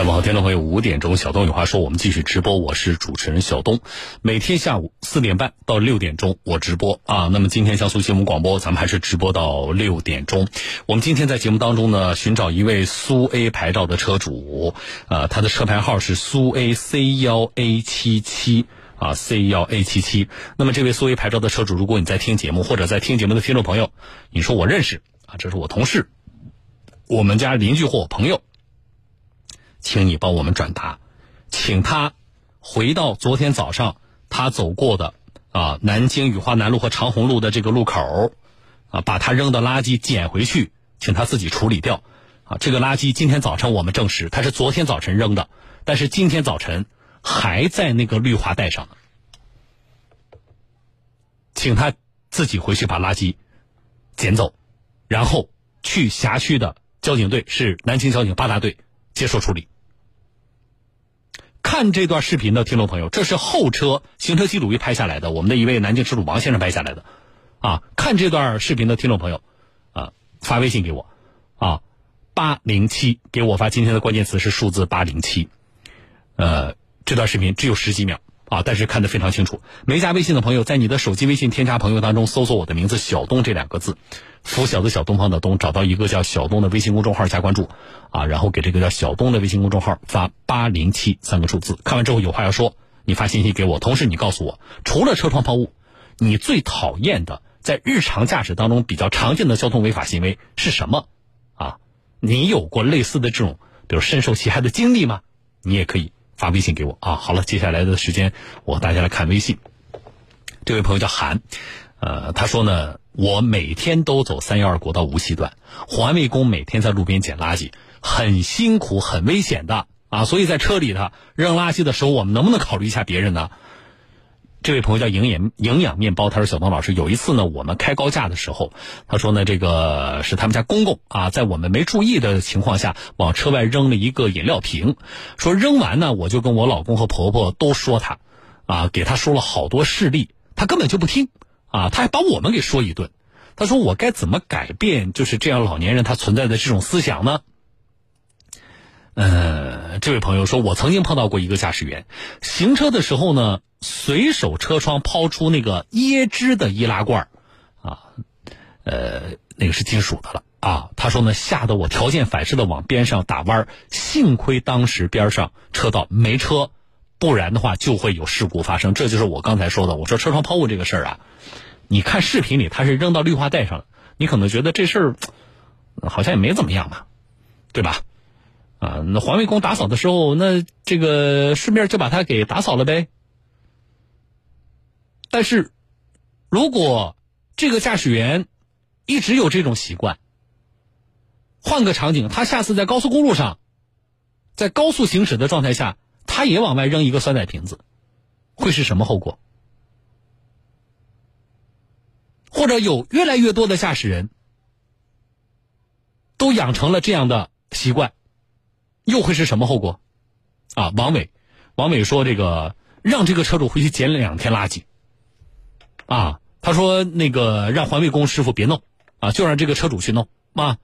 下午好，听众朋友，五点钟小东有话说，我们继续直播，我是主持人小东。每天下午四点半到六点钟我直播啊。那么今天江苏新闻广播，咱们还是直播到六点钟。我们今天在节目当中呢，寻找一位苏 A 牌照的车主，呃，他的车牌号是苏 A C 幺 A 七七啊，C 幺 A 七七。那么这位苏 A 牌照的车主，如果你在听节目或者在听节目的听众朋友，你说我认识啊，这是我同事，我们家邻居或我朋友。请你帮我们转达，请他回到昨天早上他走过的啊南京雨花南路和长虹路的这个路口啊，把他扔的垃圾捡回去，请他自己处理掉啊。这个垃圾今天早晨我们证实他是昨天早晨扔的，但是今天早晨还在那个绿化带上呢。请他自己回去把垃圾捡走，然后去辖区的交警队，是南京交警八大队接受处理。看这段视频的听众朋友，这是后车行车记录仪拍下来的，我们的一位南京车主王先生拍下来的，啊，看这段视频的听众朋友，啊，发微信给我，啊，八零七给我发今天的关键词是数字八零七，呃，这段视频只有十几秒。啊，但是看得非常清楚。没加微信的朋友，在你的手机微信添加朋友当中搜索我的名字“小东”这两个字，拂晓的小东方的东，找到一个叫小东的微信公众号加关注，啊，然后给这个叫小东的微信公众号发八零七三个数字。看完之后有话要说，你发信息给我。同时你告诉我，除了车窗抛物，你最讨厌的在日常驾驶当中比较常见的交通违法行为是什么？啊，你有过类似的这种，比如深受其害的经历吗？你也可以。发微信给我啊！好了，接下来的时间我大家来看微信。这位朋友叫韩，呃，他说呢，我每天都走三幺二国道无锡段，环卫工每天在路边捡垃圾，很辛苦，很危险的啊！所以在车里的扔垃圾的时候，我们能不能考虑一下别人呢？这位朋友叫营养营养面包，他说：“小东老师，有一次呢，我们开高架的时候，他说呢，这个是他们家公公啊，在我们没注意的情况下，往车外扔了一个饮料瓶，说扔完呢，我就跟我老公和婆婆都说他，啊，给他说了好多事例，他根本就不听，啊，他还把我们给说一顿，他说我该怎么改变就是这样老年人他存在的这种思想呢？”呃，这位朋友说，我曾经碰到过一个驾驶员，行车的时候呢，随手车窗抛出那个椰汁的易拉罐啊，呃，那个是金属的了啊。他说呢，吓得我条件反射的往边上打弯幸亏当时边上车道没车，不然的话就会有事故发生。这就是我刚才说的，我说车窗抛物这个事儿啊，你看视频里他是扔到绿化带上了，你可能觉得这事儿好像也没怎么样嘛，对吧？啊，那环卫工打扫的时候，那这个顺便就把它给打扫了呗。但是，如果这个驾驶员一直有这种习惯，换个场景，他下次在高速公路上，在高速行驶的状态下，他也往外扔一个酸奶瓶子，会是什么后果？或者有越来越多的驾驶人都养成了这样的习惯？又会是什么后果？啊，王伟，王伟说：“这个让这个车主回去捡两天垃圾。”啊，他说：“那个让环卫工师傅别弄，啊，就让这个车主去弄。”啊，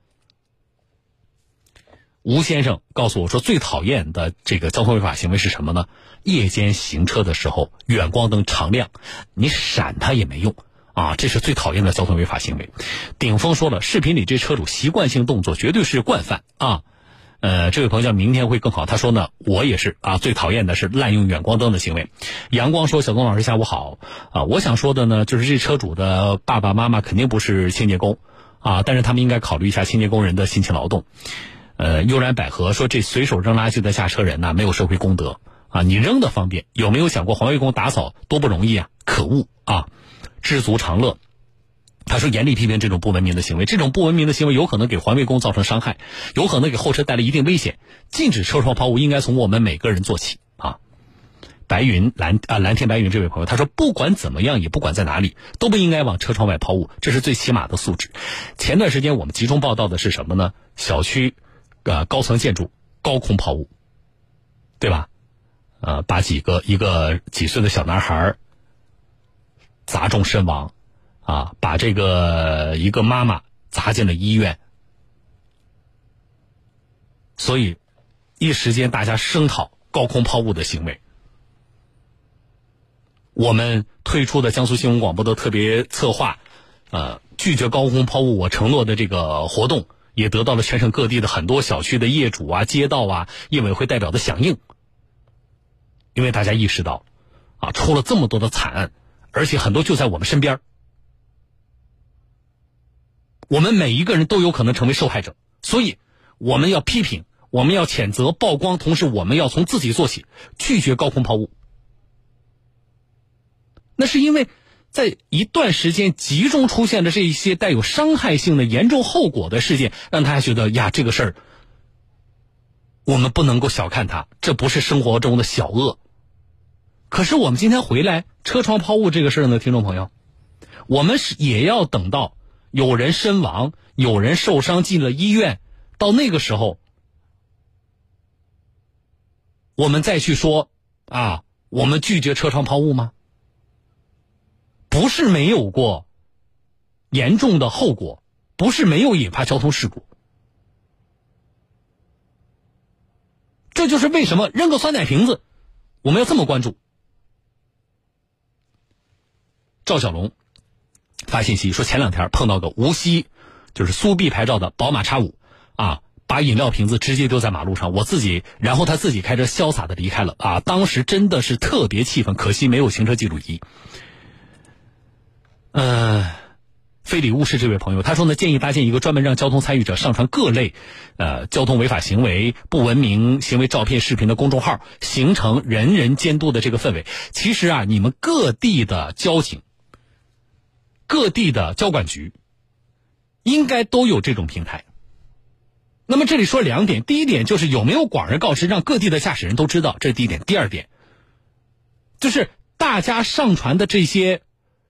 吴先生告诉我说：“最讨厌的这个交通违法行为是什么呢？夜间行车的时候，远光灯常亮，你闪他也没用啊，这是最讨厌的交通违法行为。”顶峰说了，视频里这车主习惯性动作绝对是惯犯啊。呃，这位朋友叫明天会更好。他说呢，我也是啊，最讨厌的是滥用远光灯的行为。阳光说：“小东老师下午好啊，我想说的呢，就是这车主的爸爸妈妈肯定不是清洁工啊，但是他们应该考虑一下清洁工人的辛勤劳动。”呃，悠然百合说：“这随手扔垃圾的下车人呢，没有社会公德啊！你扔的方便，有没有想过环卫工打扫多不容易啊？可恶啊！知足常乐。”他说：“严厉批评这种不文明的行为，这种不文明的行为有可能给环卫工造成伤害，有可能给后车带来一定危险。禁止车窗抛物应该从我们每个人做起啊！”白云蓝啊蓝天白云这位朋友他说：“不管怎么样，也不管在哪里，都不应该往车窗外抛物，这是最起码的素质。”前段时间我们集中报道的是什么呢？小区，呃高层建筑高空抛物，对吧？呃，把几个一个几岁的小男孩砸中身亡。啊，把这个一个妈妈砸进了医院，所以一时间大家声讨高空抛物的行为。我们推出的江苏新闻广播的特别策划，呃，拒绝高空抛物，我承诺的这个活动，也得到了全省各地的很多小区的业主啊、街道啊、业委会代表的响应。因为大家意识到，啊，出了这么多的惨案，而且很多就在我们身边我们每一个人都有可能成为受害者，所以我们要批评，我们要谴责、曝光，同时我们要从自己做起，拒绝高空抛物。那是因为，在一段时间集中出现的这一些带有伤害性的严重后果的事件，让大家觉得呀，这个事儿我们不能够小看它，这不是生活中的小恶。可是我们今天回来车窗抛物这个事儿呢，听众朋友，我们是也要等到有人身亡、有人受伤进了医院，到那个时候，我们再去说啊，我们拒绝车窗抛物吗？不是没有过严重的后果，不是没有引发交通事故。这就是为什么扔个酸奶瓶子，我们要这么关注。赵小龙发信息说，前两天碰到个无锡，就是苏 B 牌照的宝马叉五，啊，把饮料瓶子直接丢在马路上，我自己，然后他自己开车潇洒的离开了，啊，当时真的是特别气愤，可惜没有行车记录仪。嗯，非礼勿视这位朋友，他说呢，建议搭建一个专门让交通参与者上传各类，呃，交通违法行为、不文明行为照片、视频的公众号，形成人人监督的这个氛围。其实啊，你们各地的交警、各地的交管局，应该都有这种平台。那么这里说两点，第一点就是有没有广而告之，让各地的驾驶人都知道，这是第一点。第二点，就是大家上传的这些。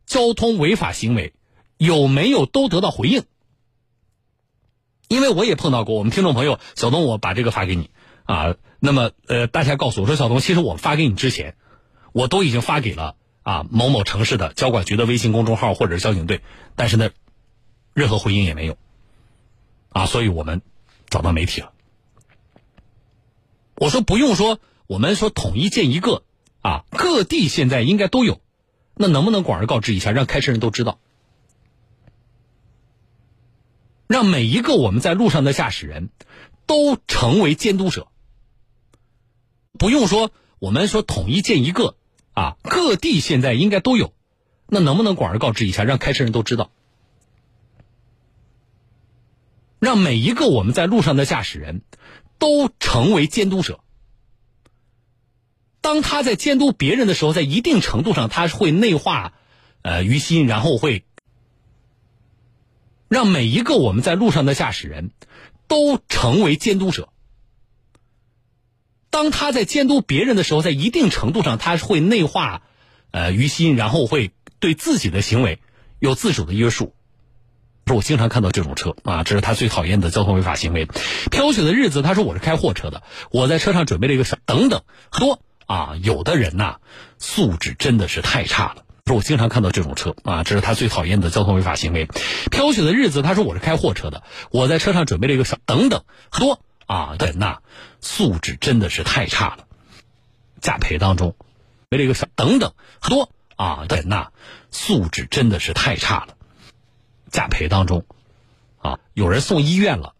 交通违法行为有没有都得到回应？因为我也碰到过，我们听众朋友小东，我把这个发给你啊。那么呃，大家告诉我说，小东，其实我发给你之前，我都已经发给了啊某某城市的交管局的微信公众号或者是交警队，但是呢，任何回应也没有啊。所以我们找到媒体了，我说不用说，我们说统一建一个啊，各地现在应该都有。那能不能广而告之一下，让开车人都知道，让每一个我们在路上的驾驶人都成为监督者？不用说，我们说统一建一个啊，各地现在应该都有。那能不能广而告之一下，让开车人都知道，让每一个我们在路上的驾驶人都成为监督者？当他在监督别人的时候，在一定程度上，他会内化，呃于心，然后会让每一个我们在路上的驾驶人都成为监督者。当他在监督别人的时候，在一定程度上，他会内化，呃于心，然后会对自己的行为有自主的约束。说我经常看到这种车啊，这是他最讨厌的交通违法行为。飘雪的日子，他说我是开货车的，我在车上准备了一个小等等很多。啊，有的人呐，素质真的是太差了。说我经常看到这种车啊，这是他最讨厌的交通违法行为。飘雪的日子，他说我是开货车的，我在车上准备了一个小等等很多啊，人呐，素质真的是太差了。驾培当中，为了一个小等等很多啊，人呐，素质真的是太差了。驾培当中，啊，有人送医院了，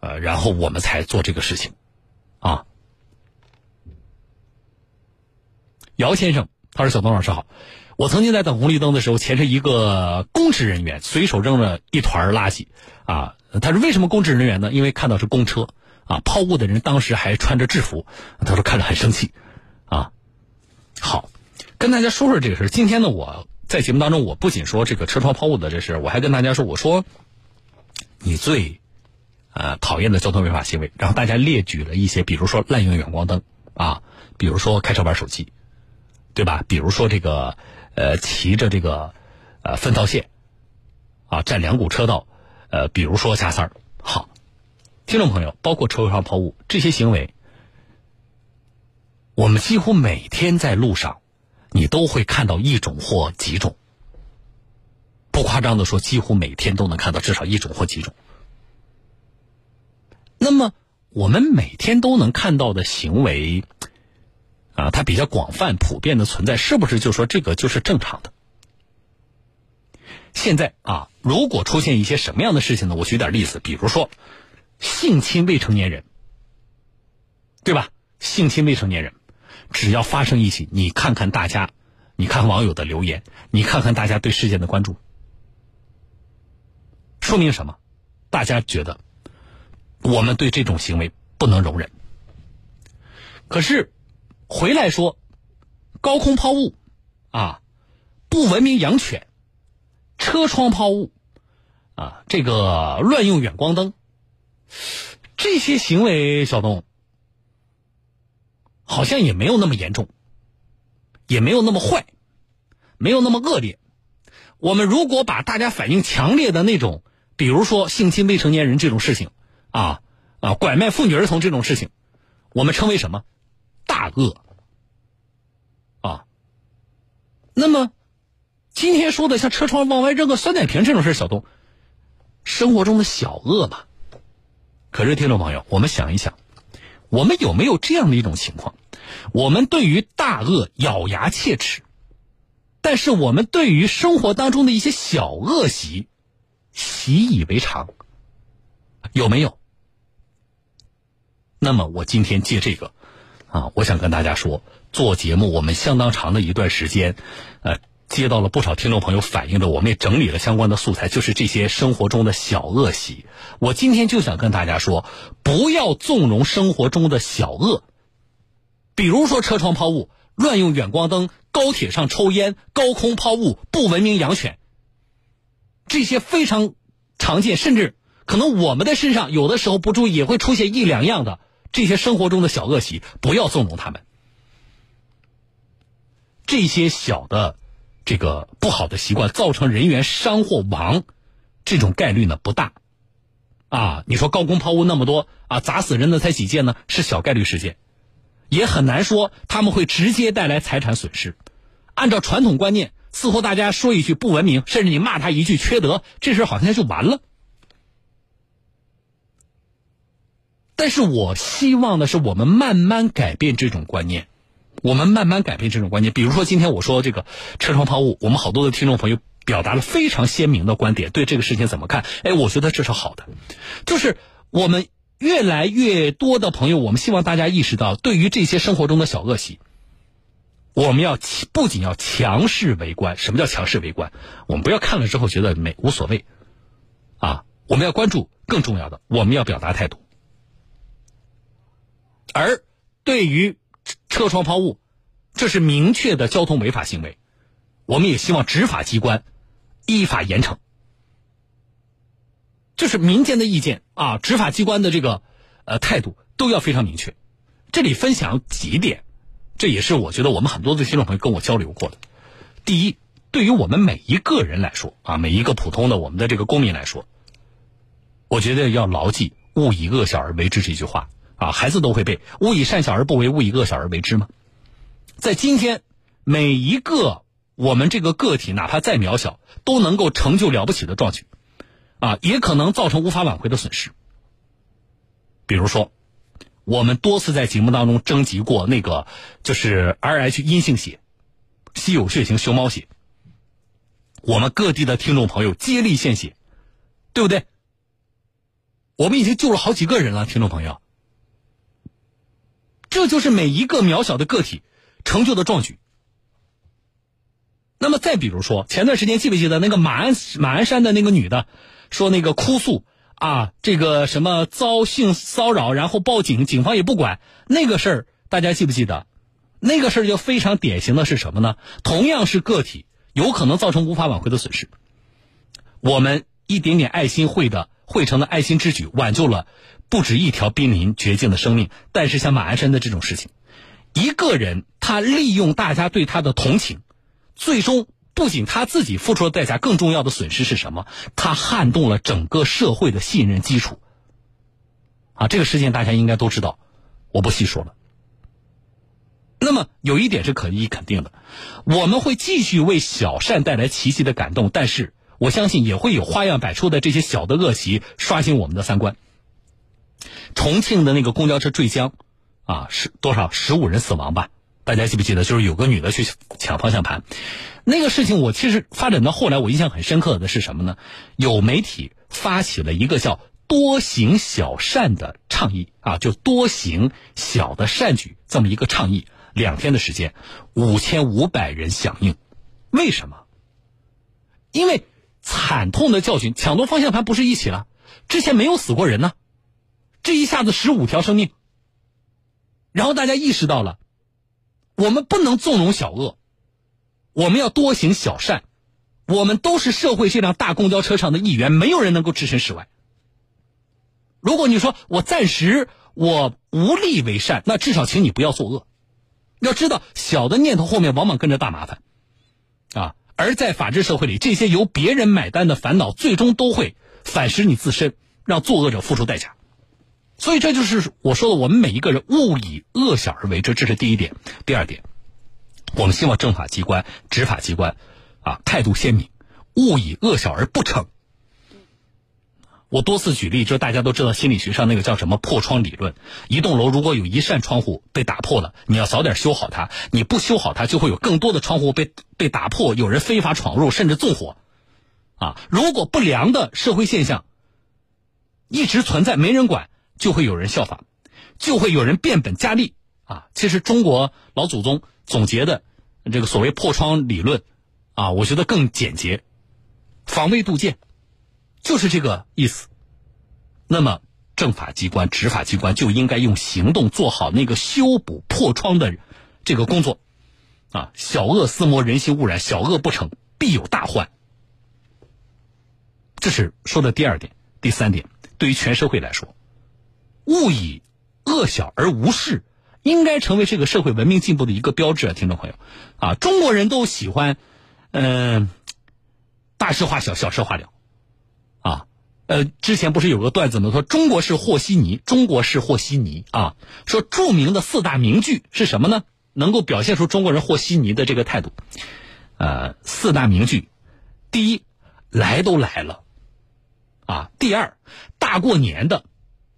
呃，然后我们才做这个事情，啊。姚先生，他说：“小东老师好，我曾经在等红绿灯的时候，前面一个公职人员随手扔了一团垃圾，啊，他说为什么公职人员呢？因为看到是公车，啊，抛物的人当时还穿着制服，他说看着很生气，啊，好，跟大家说说这个事今天呢，我在节目当中，我不仅说这个车窗抛物的这事我还跟大家说，我说你最，呃，讨厌的交通违法行为，然后大家列举了一些，比如说滥用远光灯，啊，比如说开车玩手机。”对吧？比如说这个，呃，骑着这个，呃，分道线，啊，占两股车道，呃，比如说加塞儿。好，听众朋友，包括车上抛物这些行为，我们几乎每天在路上，你都会看到一种或几种。不夸张的说，几乎每天都能看到至少一种或几种。那么，我们每天都能看到的行为，啊，它比较广泛、普遍的存在，是不是就说这个就是正常的？现在啊，如果出现一些什么样的事情呢？我举点例子，比如说性侵未成年人，对吧？性侵未成年人，只要发生一起，你看看大家，你看网友的留言，你看看大家对事件的关注，说明什么？大家觉得我们对这种行为不能容忍。可是回来说高空抛物啊，不文明养犬。车窗抛物，啊，这个乱用远光灯，这些行为，小东好像也没有那么严重，也没有那么坏，没有那么恶劣。我们如果把大家反应强烈的那种，比如说性侵未成年人这种事情，啊啊，拐卖妇女儿童这种事情，我们称为什么大恶？啊，那么。今天说的像车窗往外扔个酸奶瓶这种事小东，生活中的小恶吧。可是听众朋友，我们想一想，我们有没有这样的一种情况？我们对于大恶咬牙切齿，但是我们对于生活当中的一些小恶习习以为常，有没有？那么我今天借这个啊，我想跟大家说，做节目我们相当长的一段时间，呃。接到了不少听众朋友反映的，我们也整理了相关的素材，就是这些生活中的小恶习。我今天就想跟大家说，不要纵容生活中的小恶，比如说车窗抛物、乱用远光灯、高铁上抽烟、高空抛物、不文明养犬，这些非常常见，甚至可能我们的身上有的时候不注意也会出现一两样的这些生活中的小恶习，不要纵容他们。这些小的。这个不好的习惯造成人员伤或亡，这种概率呢不大，啊，你说高空抛物那么多啊，砸死人的才几件呢？是小概率事件，也很难说他们会直接带来财产损失。按照传统观念，似乎大家说一句不文明，甚至你骂他一句缺德，这事好像就完了。但是我希望的是，我们慢慢改变这种观念。我们慢慢改变这种观念，比如说今天我说这个车窗抛物，我们好多的听众朋友表达了非常鲜明的观点，对这个事情怎么看？哎，我觉得这是好的，就是我们越来越多的朋友，我们希望大家意识到，对于这些生活中的小恶习，我们要不仅要强势围观。什么叫强势围观？我们不要看了之后觉得没无所谓，啊，我们要关注，更重要的，我们要表达态度。而对于车窗抛物，这是明确的交通违法行为，我们也希望执法机关依法严惩。就是民间的意见啊，执法机关的这个呃态度都要非常明确。这里分享几点，这也是我觉得我们很多的听众朋友跟我交流过的。第一，对于我们每一个人来说啊，每一个普通的我们的这个公民来说，我觉得要牢记“勿以恶小而为之”这句话。啊，孩子都会背“勿以善小而不为，勿以恶小而为之”吗？在今天，每一个我们这个个体，哪怕再渺小，都能够成就了不起的壮举，啊，也可能造成无法挽回的损失。比如说，我们多次在节目当中征集过那个，就是 Rh 阴性血、稀有血型熊猫血，我们各地的听众朋友接力献血，对不对？我们已经救了好几个人了，听众朋友。这就是每一个渺小的个体成就的壮举。那么再比如说，前段时间记不记得那个马鞍马鞍山的那个女的，说那个哭诉啊，这个什么遭性骚扰，然后报警，警方也不管那个事儿，大家记不记得？那个事儿就非常典型的是什么呢？同样是个体，有可能造成无法挽回的损失。我们一点点爱心汇的汇成的爱心之举，挽救了。不止一条濒临绝境的生命，但是像马鞍山的这种事情，一个人他利用大家对他的同情，最终不仅他自己付出了代价，更重要的损失是什么？他撼动了整个社会的信任基础。啊，这个事件大家应该都知道，我不细说了。那么有一点是可以肯定的，我们会继续为小善带来奇迹的感动，但是我相信也会有花样百出的这些小的恶习刷新我们的三观。重庆的那个公交车坠江，啊，是多少十五人死亡吧？大家记不记得？就是有个女的去抢方向盘，那个事情我其实发展到后来，我印象很深刻的是什么呢？有媒体发起了一个叫“多行小善”的倡议啊，就多行小的善举这么一个倡议，两天的时间，五千五百人响应，为什么？因为惨痛的教训，抢夺方向盘不是一起了，之前没有死过人呢，这一下子十五条生命，然后大家意识到了。我们不能纵容小恶，我们要多行小善。我们都是社会这辆大公交车上的一员，没有人能够置身事外。如果你说我暂时我无力为善，那至少请你不要作恶。要知道，小的念头后面往往跟着大麻烦啊。而在法治社会里，这些由别人买单的烦恼，最终都会反噬你自身，让作恶者付出代价。所以这就是我说的，我们每一个人勿以恶小而为之，这是第一点。第二点，我们希望政法机关、执法机关，啊，态度鲜明，勿以恶小而不惩。我多次举例，这大家都知道，心理学上那个叫什么破窗理论。一栋楼如果有一扇窗户被打破了，你要早点修好它。你不修好它，就会有更多的窗户被被打破，有人非法闯入，甚至纵火。啊，如果不良的社会现象一直存在，没人管。就会有人效仿，就会有人变本加厉啊！其实中国老祖宗总结的这个所谓破窗理论啊，我觉得更简洁，防微杜渐，就是这个意思。那么政法机关、执法机关就应该用行动做好那个修补破窗的这个工作啊！小恶思魔，人心污染，小恶不成，必有大患。这是说的第二点，第三点，对于全社会来说。勿以恶小而无事，应该成为这个社会文明进步的一个标志啊！听众朋友，啊，中国人都喜欢，嗯，大事化小，小事化了，啊，呃，之前不是有个段子吗？说中国是和稀泥，中国是和稀泥啊！说著名的四大名句是什么呢？能够表现出中国人和稀泥的这个态度，呃，四大名句，第一，来都来了，啊，第二，大过年的。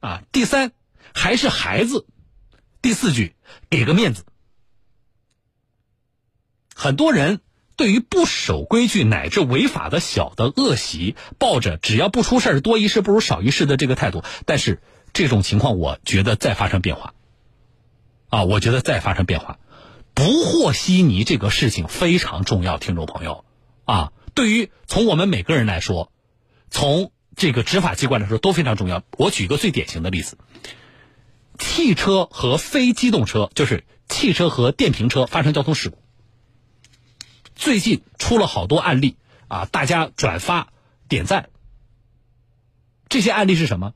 啊，第三还是孩子，第四句给个面子。很多人对于不守规矩乃至违法的小的恶习，抱着只要不出事多一事不如少一事的这个态度，但是这种情况，我觉得再发生变化。啊，我觉得再发生变化，不和稀泥这个事情非常重要，听众朋友啊，对于从我们每个人来说，从。这个执法机关来说都非常重要。我举一个最典型的例子：汽车和非机动车，就是汽车和电瓶车发生交通事故。最近出了好多案例啊，大家转发点赞。这些案例是什么？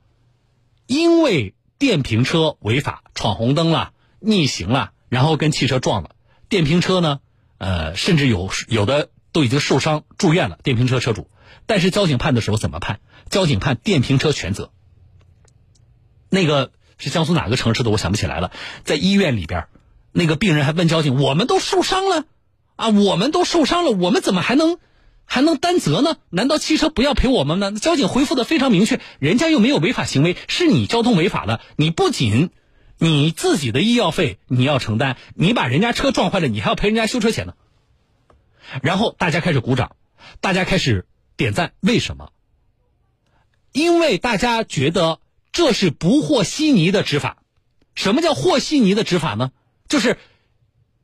因为电瓶车违法闯红灯了、逆行了，然后跟汽车撞了。电瓶车呢，呃，甚至有有的都已经受伤住院了。电瓶车车主。但是交警判的时候怎么判？交警判电瓶车全责。那个是江苏哪个城市的？我想不起来了。在医院里边，那个病人还问交警：“我们都受伤了啊，我们都受伤了，我们怎么还能还能担责呢？难道汽车不要赔我们吗？”交警回复的非常明确：“人家又没有违法行为，是你交通违法了。你不仅你自己的医药费你要承担，你把人家车撞坏了，你还要赔人家修车钱呢。”然后大家开始鼓掌，大家开始。点赞，为什么？因为大家觉得这是不和稀泥的执法。什么叫和稀泥的执法呢？就是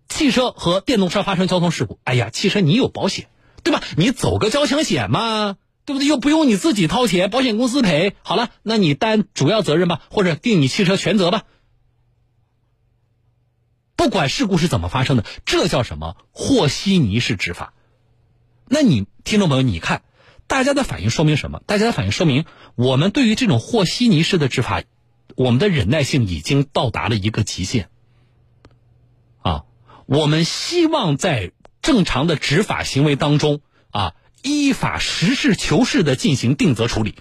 汽车和电动车发生交通事故，哎呀，汽车你有保险，对吧？你走个交强险嘛，对不对？又不用你自己掏钱，保险公司赔。好了，那你担主要责任吧，或者定你汽车全责吧。不管事故是怎么发生的，这叫什么？和稀泥式执法。那你听众朋友，你看。大家的反应说明什么？大家的反应说明，我们对于这种和稀泥式的执法，我们的忍耐性已经到达了一个极限。啊，我们希望在正常的执法行为当中啊，依法实事求是的进行定责处理，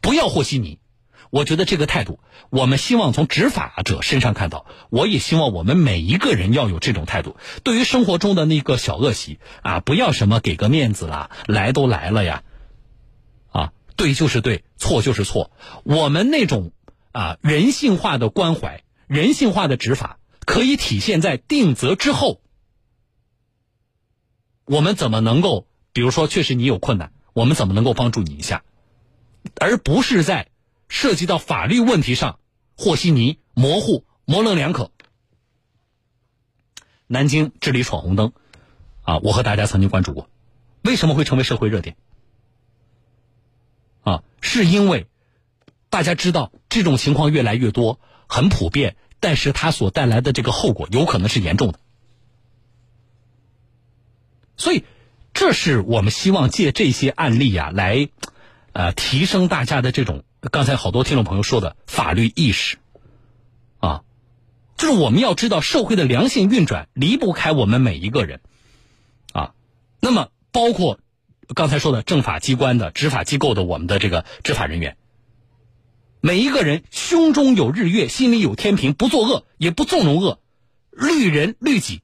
不要和稀泥。我觉得这个态度，我们希望从执法者身上看到。我也希望我们每一个人要有这种态度。对于生活中的那个小恶习啊，不要什么给个面子啦，来都来了呀，啊，对就是对，错就是错。我们那种啊人性化的关怀、人性化的执法，可以体现在定责之后。我们怎么能够，比如说，确实你有困难，我们怎么能够帮助你一下，而不是在涉及到法律问题上和稀泥、模糊、模棱两可。南京治理闯红灯，啊，我和大家曾经关注过，为什么会成为社会热点？啊，是因为大家知道这种情况越来越多，很普遍，但是它所带来的这个后果有可能是严重的。所以，这是我们希望借这些案例啊，来呃提升大家的这种刚才好多听众朋友说的法律意识啊，就是我们要知道社会的良性运转离不开我们每一个人啊。那么，包括刚才说的政法机关的执法机构的我们的这个执法人员，每一个人胸中有日月，心里有天平，不作恶，也不纵容恶，律人律己，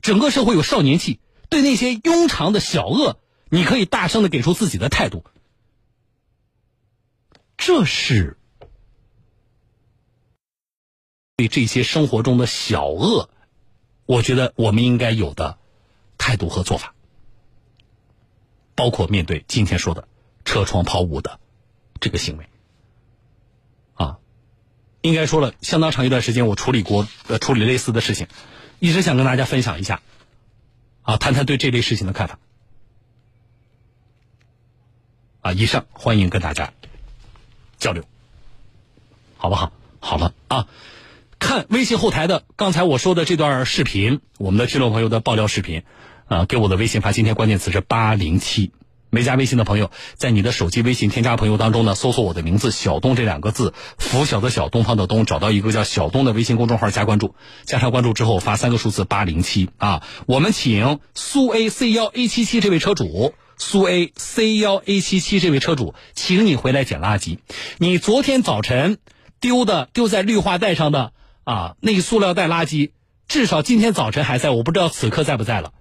整个社会有少年气。对那些庸常的小恶，你可以大声的给出自己的态度，这是对这些生活中的小恶，我觉得我们应该有的态度和做法，包括面对今天说的车窗抛物的这个行为，啊，应该说了相当长一段时间，我处理过呃处理类似的事情，一直想跟大家分享一下。啊，谈谈对这类事情的看法。啊，以上欢迎跟大家交流，好不好？好了啊，看微信后台的刚才我说的这段视频，我们的听众朋友的爆料视频，啊，给我的微信发今天关键词是八零七。没加微信的朋友，在你的手机微信添加朋友当中呢，搜索我的名字“小东”这两个字，拂晓的小，东方的东，找到一个叫小东的微信公众号加关注，加上关注之后发三个数字八零七啊。我们请苏 A C 幺 A 七七这位车主，苏 A C 幺 A 七七这位车主，请你回来捡垃圾。你昨天早晨丢的丢在绿化带上的啊，那个塑料袋垃圾，至少今天早晨还在，我不知道此刻在不在了。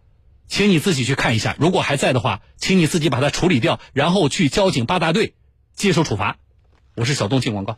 请你自己去看一下，如果还在的话，请你自己把它处理掉，然后去交警八大队接受处罚。我是小东，进广告。